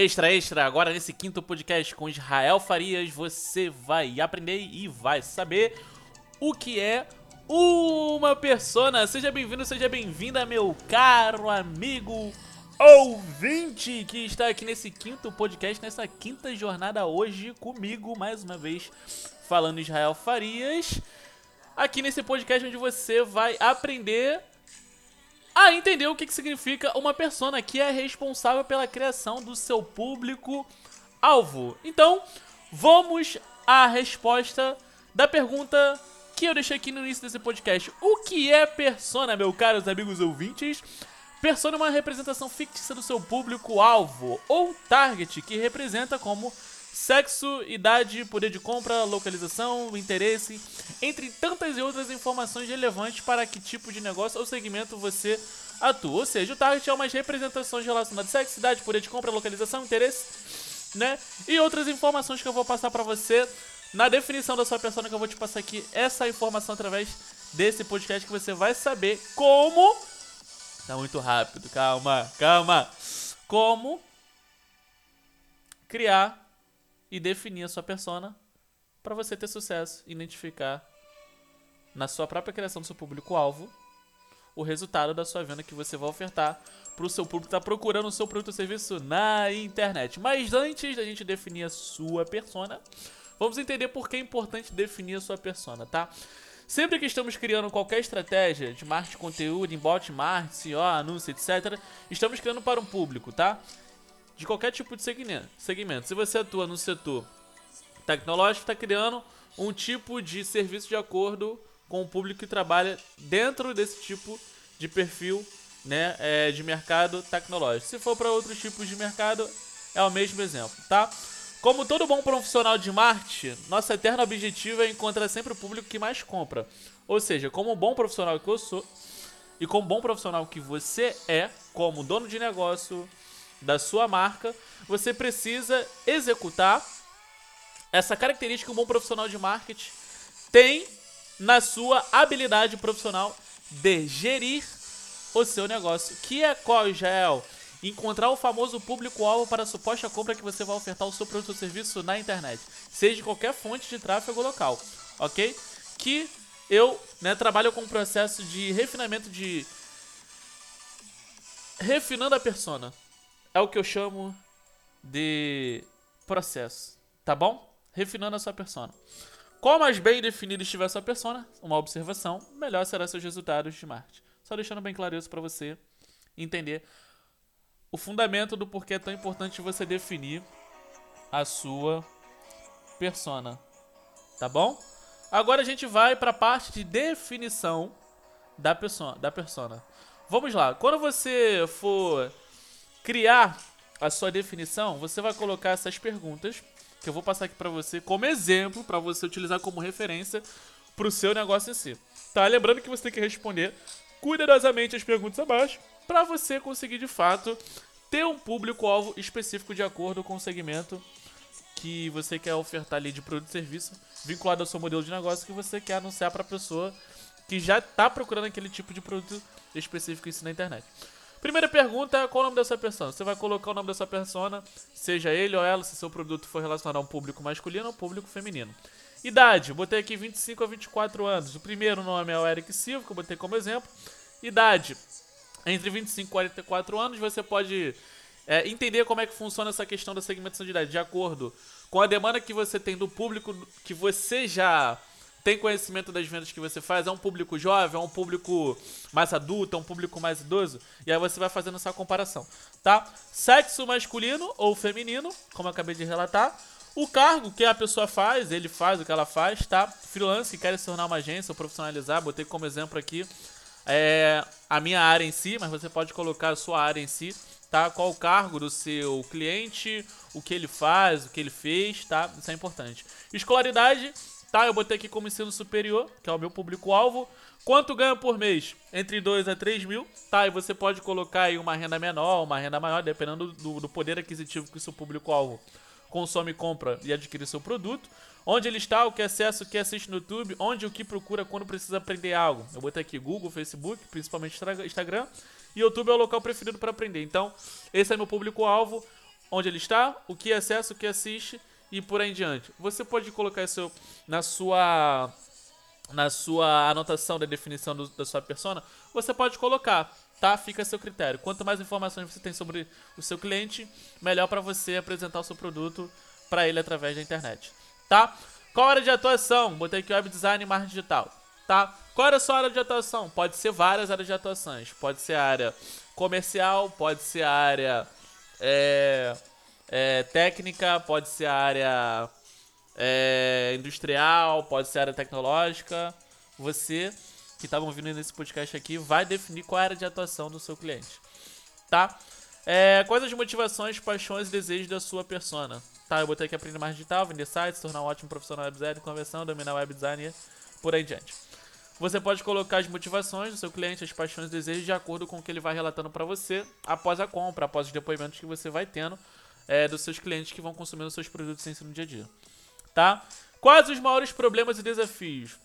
Extra, extra, agora nesse quinto podcast com Israel Farias, você vai aprender e vai saber o que é uma persona. Seja bem-vindo, seja bem-vinda, meu caro amigo ouvinte que está aqui nesse quinto podcast, nessa quinta jornada hoje comigo, mais uma vez, falando Israel Farias. Aqui nesse podcast onde você vai aprender a entender o que, significa uma persona que é responsável pela criação do seu público alvo. Então, vamos à resposta da pergunta que eu deixei aqui no início desse podcast. O que é persona, meus caros amigos ouvintes? Persona é uma representação fictícia do seu público-alvo, ou target, que representa como sexo, idade, poder de compra, localização, interesse, entre tantas e outras informações relevantes para que tipo de negócio ou segmento você atua. Ou seja, o target é umas representações relacionadas a sexo, idade, poder de compra, localização, interesse, né? E outras informações que eu vou passar para você na definição da sua persona que eu vou te passar aqui essa informação através desse podcast que você vai saber como Tá muito rápido, calma, calma. Como criar e definir a sua persona para você ter sucesso, identificar na sua própria criação do seu público-alvo o resultado da sua venda que você vai ofertar para o seu público que está procurando o seu produto ou serviço na internet. Mas antes da gente definir a sua persona, vamos entender por que é importante definir a sua persona, tá? Sempre que estamos criando qualquer estratégia de marketing de conteúdo, inbound marketing, SEO, anúncio, etc., estamos criando para um público, tá? De qualquer tipo de segmento. Se você atua no setor tecnológico, está criando um tipo de serviço de acordo com o público que trabalha dentro desse tipo de perfil né, é, de mercado tecnológico. Se for para outros tipos de mercado, é o mesmo exemplo, tá? Como todo bom profissional de marketing, nosso eterno objetivo é encontrar sempre o público que mais compra. Ou seja, como bom profissional que eu sou e como bom profissional que você é, como dono de negócio da sua marca, você precisa executar essa característica que um bom profissional de marketing tem na sua habilidade profissional de gerir o seu negócio. Que é qual, Israel? Encontrar o famoso público-alvo para a suposta compra que você vai ofertar o seu produto ou serviço na internet, seja de qualquer fonte de tráfego local, ok? Que eu né, trabalho com um processo de refinamento de. Refinando a persona. É o que eu chamo de processo, tá bom? Refinando a sua persona. Qual mais bem definido estiver a sua persona, uma observação, melhor serão seus resultados de marketing. Só deixando bem claro isso para você entender o fundamento do porquê é tão importante você definir a sua persona. Tá bom? Agora a gente vai para a parte de definição da da persona. Vamos lá. Quando você for criar a sua definição, você vai colocar essas perguntas que eu vou passar aqui para você como exemplo para você utilizar como referência para o seu negócio em si. Tá? Lembrando que você tem que responder cuidadosamente as perguntas abaixo para você conseguir de fato ter um público-alvo específico de acordo com o segmento que você quer ofertar ali de produto e serviço, vinculado ao seu modelo de negócio que você quer anunciar para a pessoa que já está procurando aquele tipo de produto específico isso na internet. Primeira pergunta, qual o nome da sua persona? Você vai colocar o nome da sua persona, seja ele ou ela, se seu produto for relacionado a um público masculino ou público feminino. Idade, botei aqui 25 a 24 anos. O primeiro nome é o Eric Silva, que eu botei como exemplo. Idade, entre 25 e 44 anos, você pode é, entender como é que funciona essa questão da segmentação de idade, de acordo com a demanda que você tem do público que você já tem conhecimento das vendas que você faz, é um público jovem, é um público mais adulto, é um público mais idoso, e aí você vai fazendo essa comparação, tá? Sexo masculino ou feminino, como eu acabei de relatar, o cargo que a pessoa faz, ele faz o que ela faz, tá? Freelance que quer se tornar uma agência ou profissionalizar, botei como exemplo aqui é, a minha área em si, mas você pode colocar a sua área em si, tá? Qual o cargo do seu cliente, o que ele faz, o que ele fez, tá? Isso é importante. Escolaridade, tá? Eu botei aqui como ensino superior, que é o meu público-alvo. Quanto ganha por mês? Entre 2 a 3 mil, tá? E você pode colocar aí uma renda menor, uma renda maior, dependendo do, do poder aquisitivo que o seu público-alvo consome, compra e adquire seu produto. Onde ele está, o que acessa, o que assiste no YouTube, onde o que procura quando precisa aprender algo. Eu botei aqui Google, Facebook, principalmente Instagram. E YouTube é o local preferido para aprender. Então, esse é meu público-alvo. onde ele está, o que acessa, o que assiste e por aí em diante. Você pode colocar isso na sua na sua anotação da definição do, da sua persona, você pode colocar, tá? Fica a seu critério. Quanto mais informações você tem sobre o seu cliente, melhor para você apresentar o seu produto para ele através da internet, tá? Qual área de atuação? Botei aqui web design e marketing digital, tá? Qual era a sua área de atuação? Pode ser várias áreas de atuações. Pode ser área comercial, pode ser área é, é, técnica, pode ser área é, industrial, pode ser área tecnológica. Você que estava ouvindo nesse podcast aqui vai definir qual é a área de atuação do seu cliente, tá? É, quais as motivações, paixões e desejos da sua persona? Tá, eu botei aqui aprender mais digital, vender sites, tornar um ótimo profissional web design, conversão, dominar web design e por aí diante. Você pode colocar as motivações do seu cliente, as paixões e desejos de acordo com o que ele vai relatando para você após a compra, após os depoimentos que você vai tendo é, dos seus clientes que vão consumindo seus produtos sem no dia a dia. Tá? Quais os maiores problemas e desafios?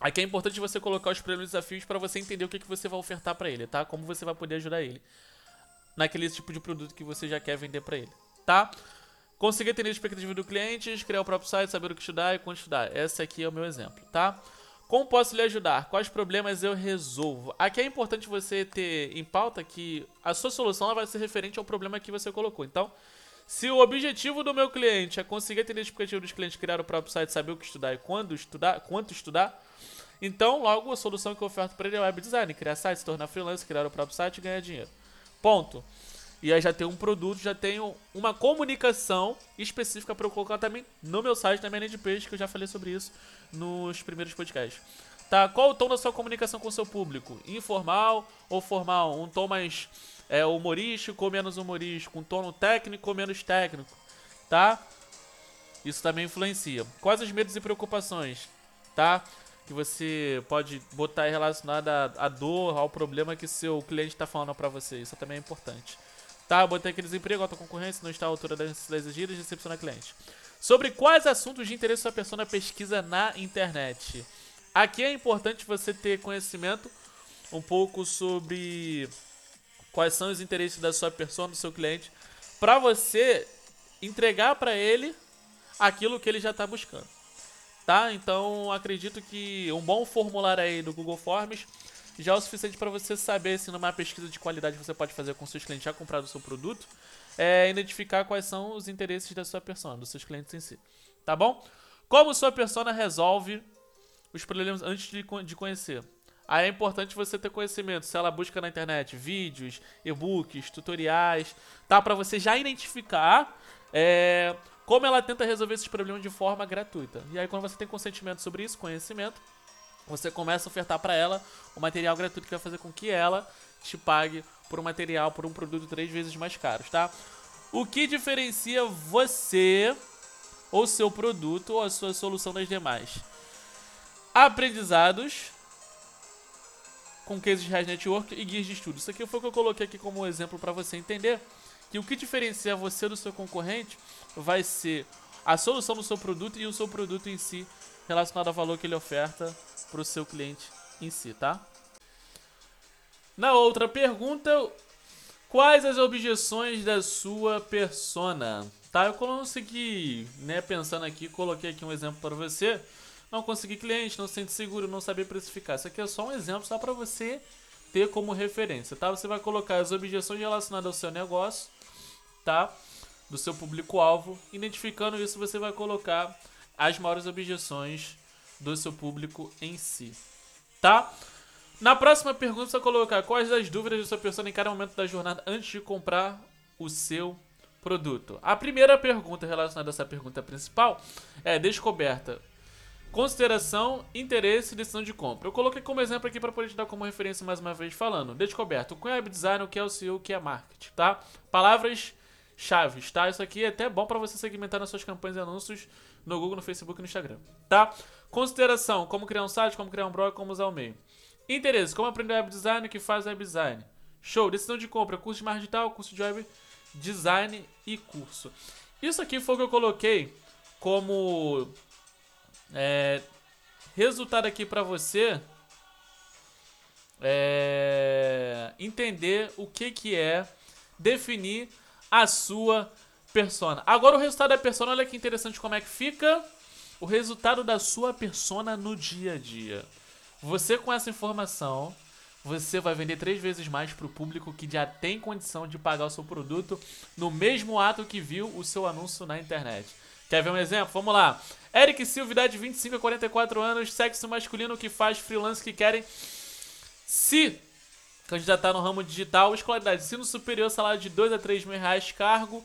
Aqui é importante você colocar os problemas e desafios para você entender o que, que você vai ofertar para ele, tá? Como você vai poder ajudar ele naquele tipo de produto que você já quer vender para ele, tá? Conseguir atender a expectativa do cliente, criar o próprio site, saber o que estudar e quando estudar. Esse aqui é o meu exemplo, tá? Como posso lhe ajudar? Quais problemas eu resolvo? Aqui é importante você ter em pauta que a sua solução vai ser referente ao problema que você colocou. Então, se o objetivo do meu cliente é conseguir atender a expectativa dos clientes, criar o próprio site, saber o que estudar e quando estudar, quanto estudar, então logo a solução que eu oferto para ele é web design, criar site, se tornar freelancer, criar o próprio site e ganhar dinheiro. Ponto. E aí já tem um produto, já tenho uma comunicação específica para eu colocar também no meu site, na minha peixe, que eu já falei sobre isso nos primeiros podcasts. Tá? Qual o tom da sua comunicação com o seu público? Informal ou formal? Um tom mais é, humorístico ou menos humorístico? Um tom técnico ou menos técnico? Tá? Isso também influencia. Quais os medos e preocupações? Tá? Que você pode botar relacionada à dor, ao problema que seu cliente está falando para você. Isso também é importante. Tá, botei aqui desemprego, alta concorrência, não está à altura das exigidas, decepciona cliente. Sobre quais assuntos de interesse sua pessoa pesquisa na internet. Aqui é importante você ter conhecimento um pouco sobre quais são os interesses da sua pessoa, do seu cliente, para você entregar para ele aquilo que ele já está buscando. Tá? Então, acredito que um bom formulário aí do Google Forms já é o suficiente para você saber se numa pesquisa de qualidade você pode fazer com seus clientes já comprados o seu produto, é identificar quais são os interesses da sua persona, dos seus clientes em si. Tá bom? Como sua persona resolve os problemas antes de conhecer? Aí é importante você ter conhecimento. Se ela busca na internet vídeos, e-books, tutoriais, tá? Para você já identificar é, como ela tenta resolver esses problemas de forma gratuita. E aí, quando você tem consentimento sobre isso, conhecimento, você começa a ofertar para ela o material gratuito que vai fazer com que ela te pague por um material, por um produto três vezes mais caro, tá? O que diferencia você ou seu produto ou a sua solução das demais? Aprendizados com cases de Red Network e guias de estudo. Isso aqui foi o que eu coloquei aqui como exemplo para você entender que o que diferencia você do seu concorrente vai ser a solução do seu produto e o seu produto em si relacionado ao valor que ele oferta para o seu cliente em si, tá? Na outra pergunta, quais as objeções da sua persona? Tá, eu consegui, né, pensando aqui, coloquei aqui um exemplo para você. Não conseguir cliente, não se sente seguro, não saber precificar. Isso aqui é só um exemplo só para você ter como referência, tá? Você vai colocar as objeções relacionadas ao seu negócio, tá? Do seu público-alvo. Identificando isso, você vai colocar as maiores objeções do seu público em si, tá? Na próxima pergunta você colocar quais as dúvidas da sua pessoa em cada momento da jornada antes de comprar o seu produto. A primeira pergunta relacionada a essa pergunta principal é descoberta, consideração, interesse e decisão de compra. Eu coloquei como exemplo aqui para poder te dar como referência mais uma vez falando. Descoberta, o que é web design, o que é o CEO, o que é marketing, tá? Palavras chaves, tá? Isso aqui é até bom para você segmentar nas suas campanhas e anúncios no Google, no Facebook e no Instagram, tá? Consideração, como criar um site, como criar um blog, como usar o meio. Interesse, como aprender web design, o que faz web design. Show, decisão de compra, curso de marketing digital, curso de web design e curso. Isso aqui foi o que eu coloquei como é, resultado aqui para você é, entender o que, que é definir a sua persona. Agora o resultado da persona, olha que interessante como é que fica. O resultado da sua persona no dia a dia. Você com essa informação, você vai vender três vezes mais para o público que já tem condição de pagar o seu produto no mesmo ato que viu o seu anúncio na internet. Quer ver um exemplo? Vamos lá. Eric Silva, idade 25 a 44 anos, sexo masculino que faz freelance que querem se candidatar no ramo digital, escolaridade ensino superior, salário de 2 a 3 mil reais, cargo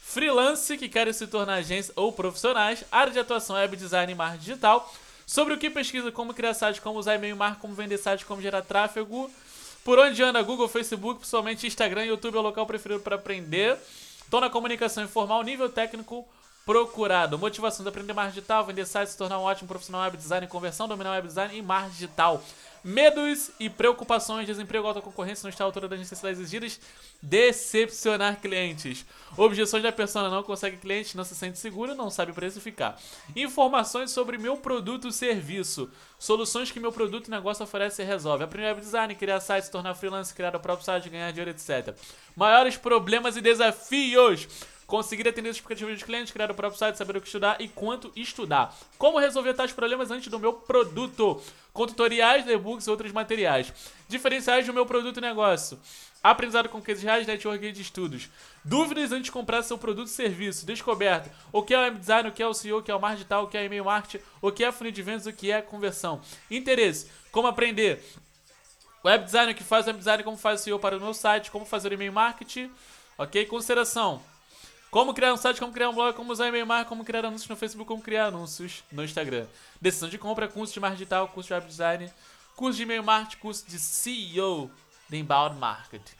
freelance que querem se tornar agência ou profissionais, área de atuação web design e marketing digital, sobre o que pesquisa, como criar site, como usar e-mail marketing, como vender site, como gerar tráfego, por onde anda Google, Facebook, principalmente Instagram e YouTube é o local preferido para aprender. Estou na comunicação informal, nível técnico procurado. Motivação de aprender marketing digital, vender sites, se tornar um ótimo profissional web design, conversão, dominar web design e marketing digital. Medos e preocupações, desemprego, alta concorrência, não está à altura das necessidades exigidas, decepcionar clientes. Objeções da persona não consegue cliente, não se sente seguro, não sabe precificar. Informações sobre meu produto e serviço. Soluções que meu produto e negócio oferece e resolve. Aprender web design, criar sites, tornar freelance, criar o próprio site, ganhar dinheiro, etc. Maiores problemas e desafios conseguir atender as expectativas dos clientes, criar o próprio site, saber o que estudar e quanto estudar. Como resolver tais problemas antes do meu produto, com tutoriais, e-books e outros materiais. Diferenciais do meu produto e negócio. Aprendizado com cases reais, network de estudos. Dúvidas antes de comprar seu produto e serviço. Descoberta. O que é o design, o que é o CEO, o que é o marketing digital, o que é e-mail marketing, o que é funil de vendas, o que é conversão. Interesse. Como aprender web design, o que faz web design, como faz o CEO para o meu site, como fazer e-mail marketing. Ok? Consideração. Como criar um site, como criar um blog, como usar e-mail marketing, como criar anúncios no Facebook, como criar anúncios no Instagram. Decisão de compra, curso de marketing digital, curso de web design, curso de e-mail marketing, curso de CEO de Inbound Marketing.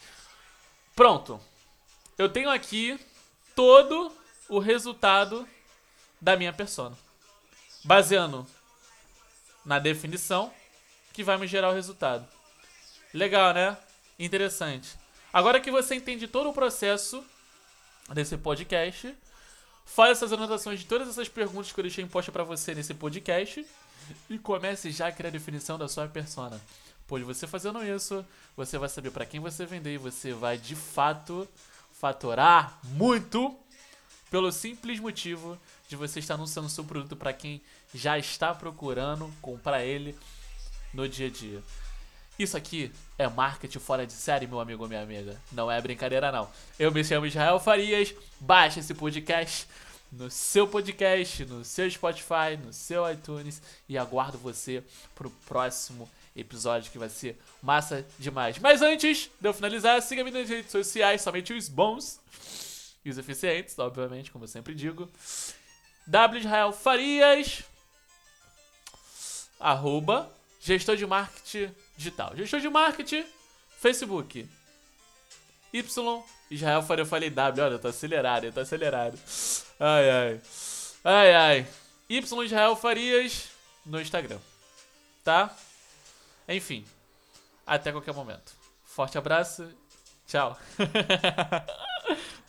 Pronto. Eu tenho aqui todo o resultado da minha persona. Baseando na definição que vai me gerar o resultado. Legal, né? Interessante. Agora que você entende todo o processo desse podcast. Faz essas anotações de todas essas perguntas que eu deixei imposta para você nesse podcast e comece já a criar a definição da sua persona. Pois você fazendo isso, você vai saber para quem você vender e você vai de fato faturar muito pelo simples motivo de você estar anunciando seu produto para quem já está procurando comprar ele no dia a dia. Isso aqui é marketing fora de série, meu amigo ou minha amiga. Não é brincadeira, não. Eu me chamo Israel Farias. Baixe esse podcast no seu podcast, no seu Spotify, no seu iTunes e aguardo você pro próximo episódio que vai ser massa demais. Mas antes de eu finalizar, siga-me nas redes sociais, somente os bons e os eficientes, obviamente, como eu sempre digo. W Israel Farias, arroba, gestor de marketing digital. Gestor de marketing, Facebook. Y, Israel Faria, eu falei W, olha, tô acelerado, tô acelerado. Ai, ai. Ai, ai. Y, Israel Farias, no Instagram. Tá? Enfim. Até qualquer momento. Forte abraço. Tchau.